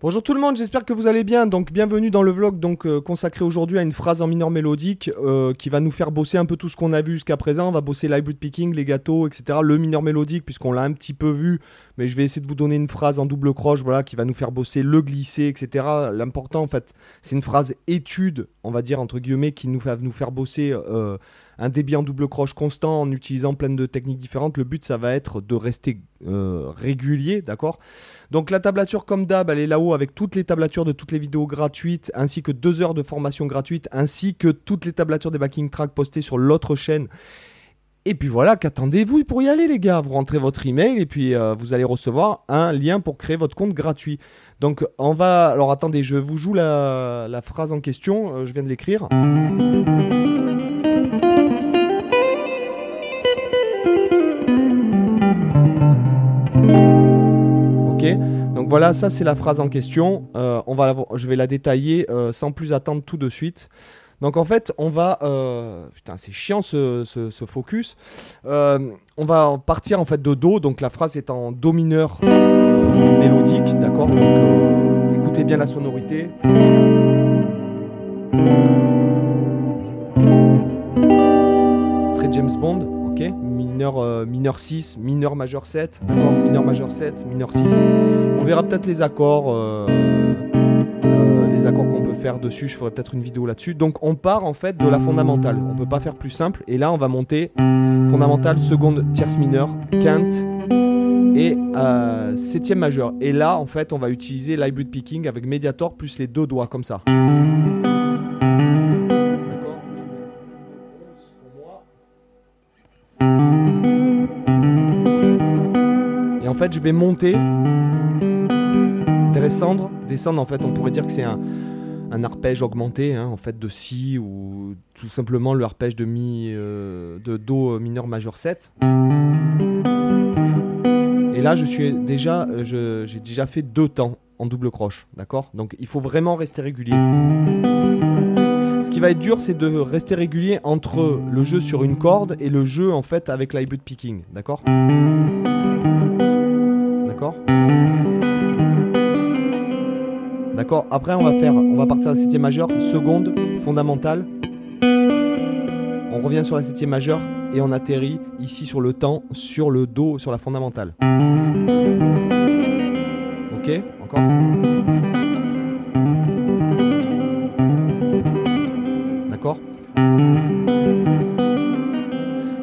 Bonjour tout le monde, j'espère que vous allez bien. Donc bienvenue dans le vlog donc euh, consacré aujourd'hui à une phrase en mineur mélodique euh, qui va nous faire bosser un peu tout ce qu'on a vu jusqu'à présent. On va bosser l'hybrid picking, les gâteaux, etc. Le mineur mélodique puisqu'on l'a un petit peu vu, mais je vais essayer de vous donner une phrase en double croche, voilà, qui va nous faire bosser le glisser, etc. L'important en fait, c'est une phrase étude, on va dire entre guillemets, qui nous va nous faire bosser. Euh, un débit en double croche constant en utilisant plein de techniques différentes. Le but, ça va être de rester euh, régulier, d'accord? Donc la tablature, comme d'hab, elle est là-haut avec toutes les tablatures de toutes les vidéos gratuites, ainsi que deux heures de formation gratuite, ainsi que toutes les tablatures des backing tracks postées sur l'autre chaîne. Et puis voilà, qu'attendez-vous pour y aller les gars? Vous rentrez votre email et puis euh, vous allez recevoir un lien pour créer votre compte gratuit. Donc on va... Alors attendez, je vous joue la, phrase en question, euh, je viens de l'écrire. Voilà, ça c'est la phrase en question. Euh, on va je vais la détailler euh, sans plus attendre tout de suite. Donc en fait, on va... Euh, putain, c'est chiant ce, focus. on va partir en fait de Do. Donc la phrase est en Do mineur mélodique, d'accord? Donc écoutez bien la sonorité. Très James Bond mineur, euh, mineur 6, mineur majeur 7, d'accord Mineur majeur 7, mineur 6. On verra peut-être les accords, euh, euh, les accords qu'on peut faire dessus. Je ferai peut-être une vidéo là-dessus. Donc on part en fait de la fondamentale. On peut pas faire plus simple. Et là, on va monter fondamentale, seconde, tierce mineure, quinte et septième majeur. Et là, en fait, on va utiliser l'hybrid picking avec Mediator plus les deux doigts comme ça. Fait, je vais monter, descendre, descendre. En fait, on pourrait dire que c'est un, arpège augmenté, hein, en fait, de si ou tout simplement le arpège de mi, euh, de do mineur majeur 7. Et là, je suis déjà, euh, j'ai déjà fait deux temps en double croche, d'accord? Donc, il faut vraiment rester régulier. Ce qui va être dur, c'est de rester régulier entre le jeu sur une corde et le jeu en fait avec l'hybrid picking, D'accord? Après, on va faire, on va partir à la septième majeure, seconde, fondamentale. On revient sur la septième majeure et on atterrit ici sur le temps, sur le do, sur la fondamentale. Ok Encore D'accord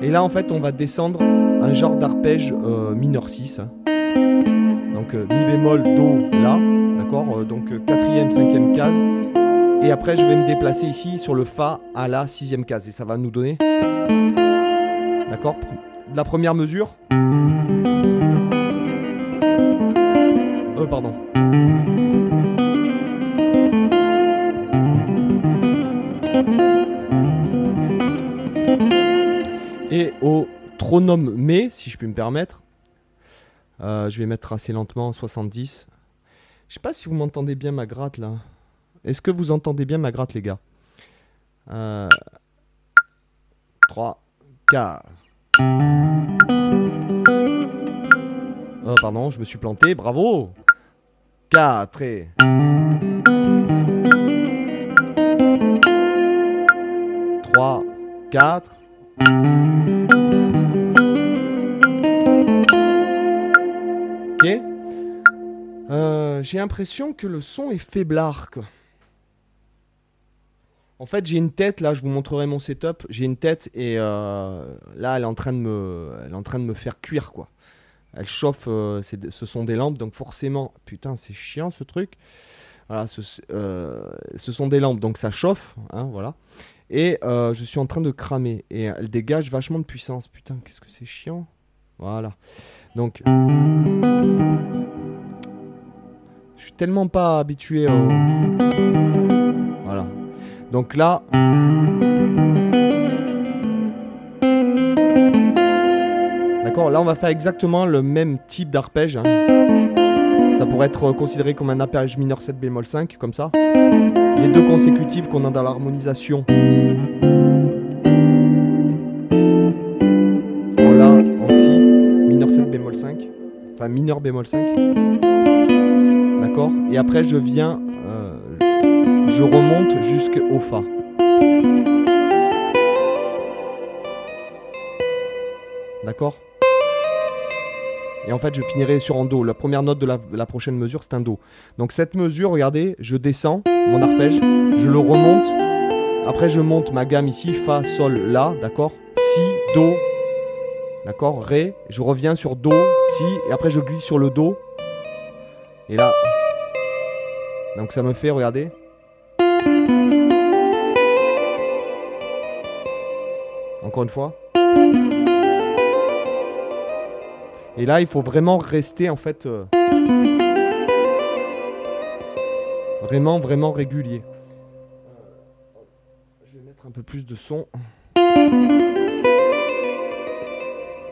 Et là, en fait, on va descendre un genre d'arpège euh, mineur 6 donc euh, mi bémol, do, la, d'accord euh, Donc euh, quatrième, cinquième case. Et après, je vais me déplacer ici sur le fa à la sixième case. Et ça va nous donner, d'accord La première mesure. Euh, pardon. Et au tronome mais, si je puis me permettre, euh, je vais mettre assez lentement, 70. Je sais pas si vous m'entendez bien ma gratte là. Est-ce que vous entendez bien ma gratte les gars? 3, 4. Oh pardon, je me suis planté, bravo 4 et... 3, 4. J'ai l'impression que le son est faiblard. En fait, j'ai une tête, là, je vous montrerai mon setup. J'ai une tête et euh, là, elle est, en train de me, elle est en train de me faire cuire, quoi. Elle chauffe, euh, ce sont des lampes, donc forcément, putain, c'est chiant ce truc. Voilà, ce, sont des lampes, donc ça chauffe, hein, voilà. Et je suis en train de cramer et elle dégage vachement de puissance. Putain, qu'est-ce que c'est chiant. Voilà. Donc. Je suis tellement pas habitué au... Voilà. Donc là... D'accord, là on va faire exactement le même type d'arpège. Hein. Ça pourrait être considéré comme un arpège mineur 7 bémol 5, comme ça. Les deux consécutives qu'on a dans l'harmonisation. La, en Si, mineur 7 bémol 5. Enfin mineur bémol 5. D'accord Et après, je viens, euh, je remonte jusqu'au Fa. D'accord? Et en fait, je finirai sur un Do. La première note de la, prochaine mesure, c'est un Do. Donc cette mesure, regardez, je descends mon arpège, je le remonte. Après, je monte ma gamme ici, Fa, Sol, La, d'accord? Si, Do, d'accord? Ré, je reviens sur Do, Si, et après je glisse sur le Do. Et là, donc ça me fait, regardez. Encore une fois. Et là, il faut vraiment rester en fait euh, vraiment, vraiment régulier. Je vais mettre un peu plus de son.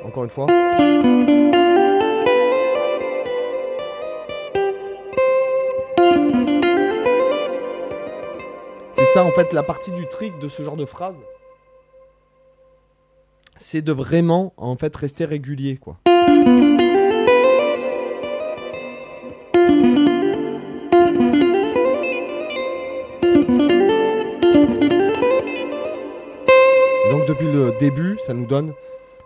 Encore une fois. En fait la partie du trick de ce genre de phrase. C'est de vraiment en fait rester régulier quoi. Donc depuis le début, ça nous donne.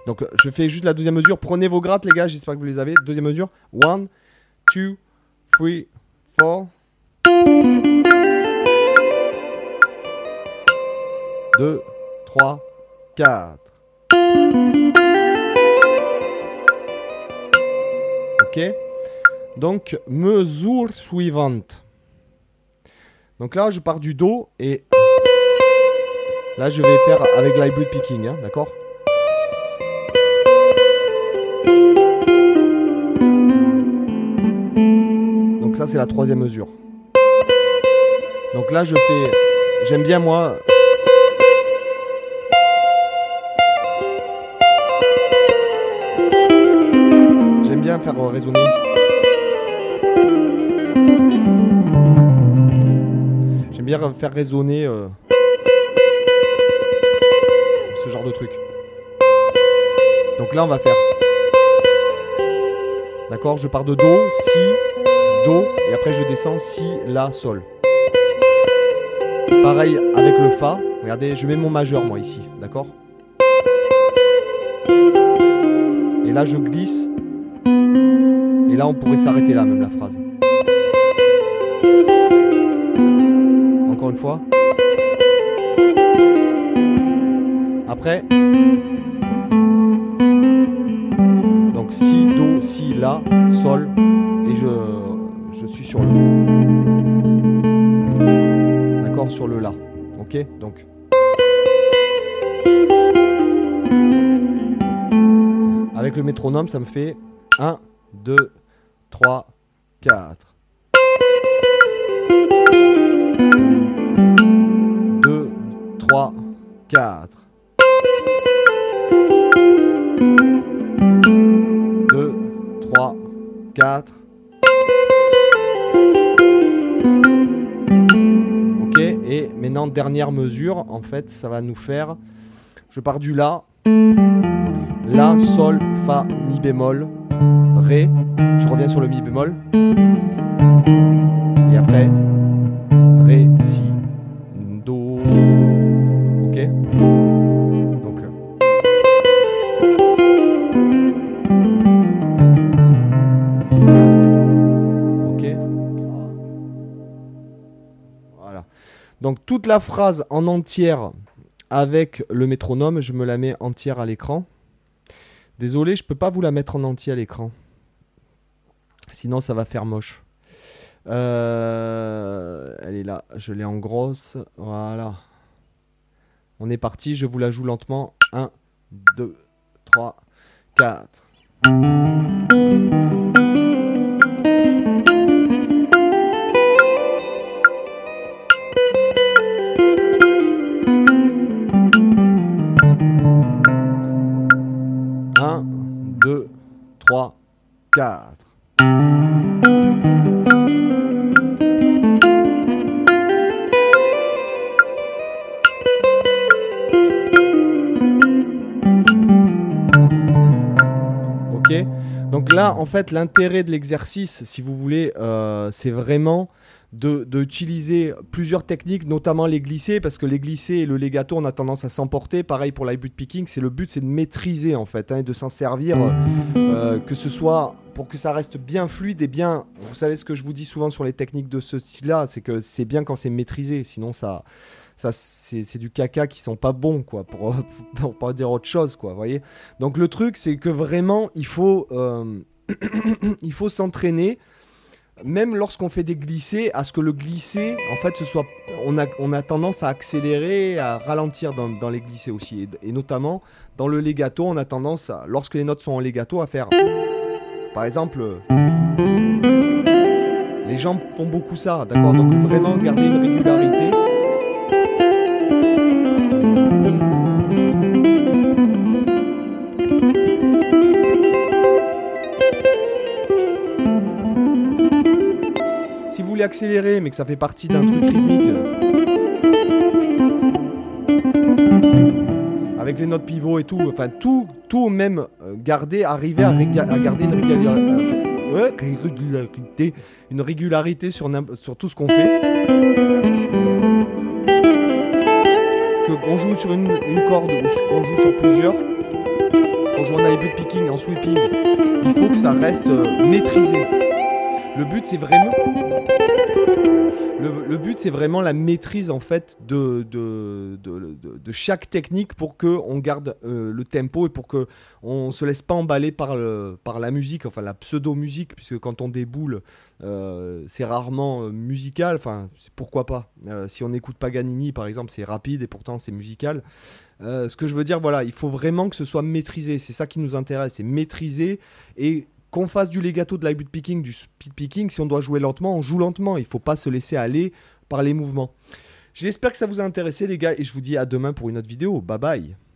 Donc je fais juste la deuxième mesure. Prenez vos grattes les gars, j'espère que vous les avez. Deuxième mesure. 1, 2, 3, 4. 2, 3, 4. Donc, mesure suivante. Donc là, je pars du Do et là, je vais faire avec l'hybrid picking, hein, d'accord? Donc ça, c'est la troisième mesure. Donc là, je fais... J'aime bien, moi, faire résonner. J'aime bien faire résonner euh, ce genre de truc. Donc là, on va faire. D'accord Je pars de Do, Si, Do, et après je descends Si, La, Sol. Pareil avec le Fa. Regardez, je mets mon majeur moi ici, d'accord? Et là, je glisse et là, on pourrait s'arrêter là, même la phrase. Encore une fois. Après. Donc si, do, si, la, sol. Et je, suis sur le. D'accord Sur le la. Ok Donc. Avec le métronome, ça me fait 1, 2, 3, 4. 2, 3, 4. 2, 3, 4. Ok, et maintenant dernière mesure, en fait ça va nous faire, je pars du La, La, Sol, Fa, Mi bémol, Ré, je reviens sur le Mi bémol, et après Ré, Si, Do, ok Donc, euh, ok Voilà. Donc toute la phrase en entière avec le métronome, je me la mets entière à l'écran. Désolé, je peux pas vous la mettre en entier à l'écran. Sinon, ça va faire moche. Euh, elle est là, je l'ai en grosse. Voilà. On est parti, je vous la joue lentement. 1, 2, 3, 4. Donc là, en fait, l'intérêt de l'exercice, si vous voulez, euh, c'est vraiment d'utiliser plusieurs techniques, notamment les glissés, parce que les glissés et le legato, on a tendance à s'emporter. Pareil pour l'high picking, c'est le but, c'est de maîtriser en fait, hein, et de s'en servir, euh, que ce soit pour que ça reste bien fluide et bien. Vous savez ce que je vous dis souvent sur les techniques de ce style-là, c'est que c'est bien quand c'est maîtrisé, sinon ça ça c'est du caca qui sont pas bons quoi pour, pour, pas dire autre chose quoi voyez donc le truc c'est que vraiment il faut euh, il faut s'entraîner même lorsqu'on fait des glissés, à ce que le glissé, en fait, ce soit, on a, on a tendance à accélérer, à ralentir dans, les glissés aussi, et, notamment dans le legato, on a tendance, lorsque les notes sont en legato, à faire, par exemple, les gens font beaucoup ça, d'accord, donc vraiment garder une régularité. Accélérer, mais que ça fait partie d'un truc rythmique. Euh, avec les notes pivot et tout, enfin tout, tout même euh, garder, arriver à, garder une régularité, une régularité sur, tout ce qu'on fait. Que qu'on joue sur une, corde ou qu'on joue sur plusieurs, qu'on joue en high picking, en sweeping, il faut que ça reste euh, maîtrisé. Le but c'est vraiment le, but, c'est vraiment la maîtrise en fait de, chaque technique pour que on garde euh, le tempo et pour que on se laisse pas emballer par, le, par la musique, enfin la pseudo-musique, puisque quand on déboule, euh, c'est rarement euh, musical. Enfin, pourquoi pas Si on n'écoute Paganini, par exemple, c'est rapide et pourtant c'est musical. ce que je veux dire, voilà, il faut vraiment que ce soit maîtrisé. C'est ça qui nous intéresse, c'est maîtriser et qu'on fasse du legato, de la picking, du speed picking, si on doit jouer lentement, on joue lentement. Il ne faut pas se laisser aller par les mouvements. J'espère que ça vous a intéressé les gars et je vous dis à demain pour une autre vidéo. Bye bye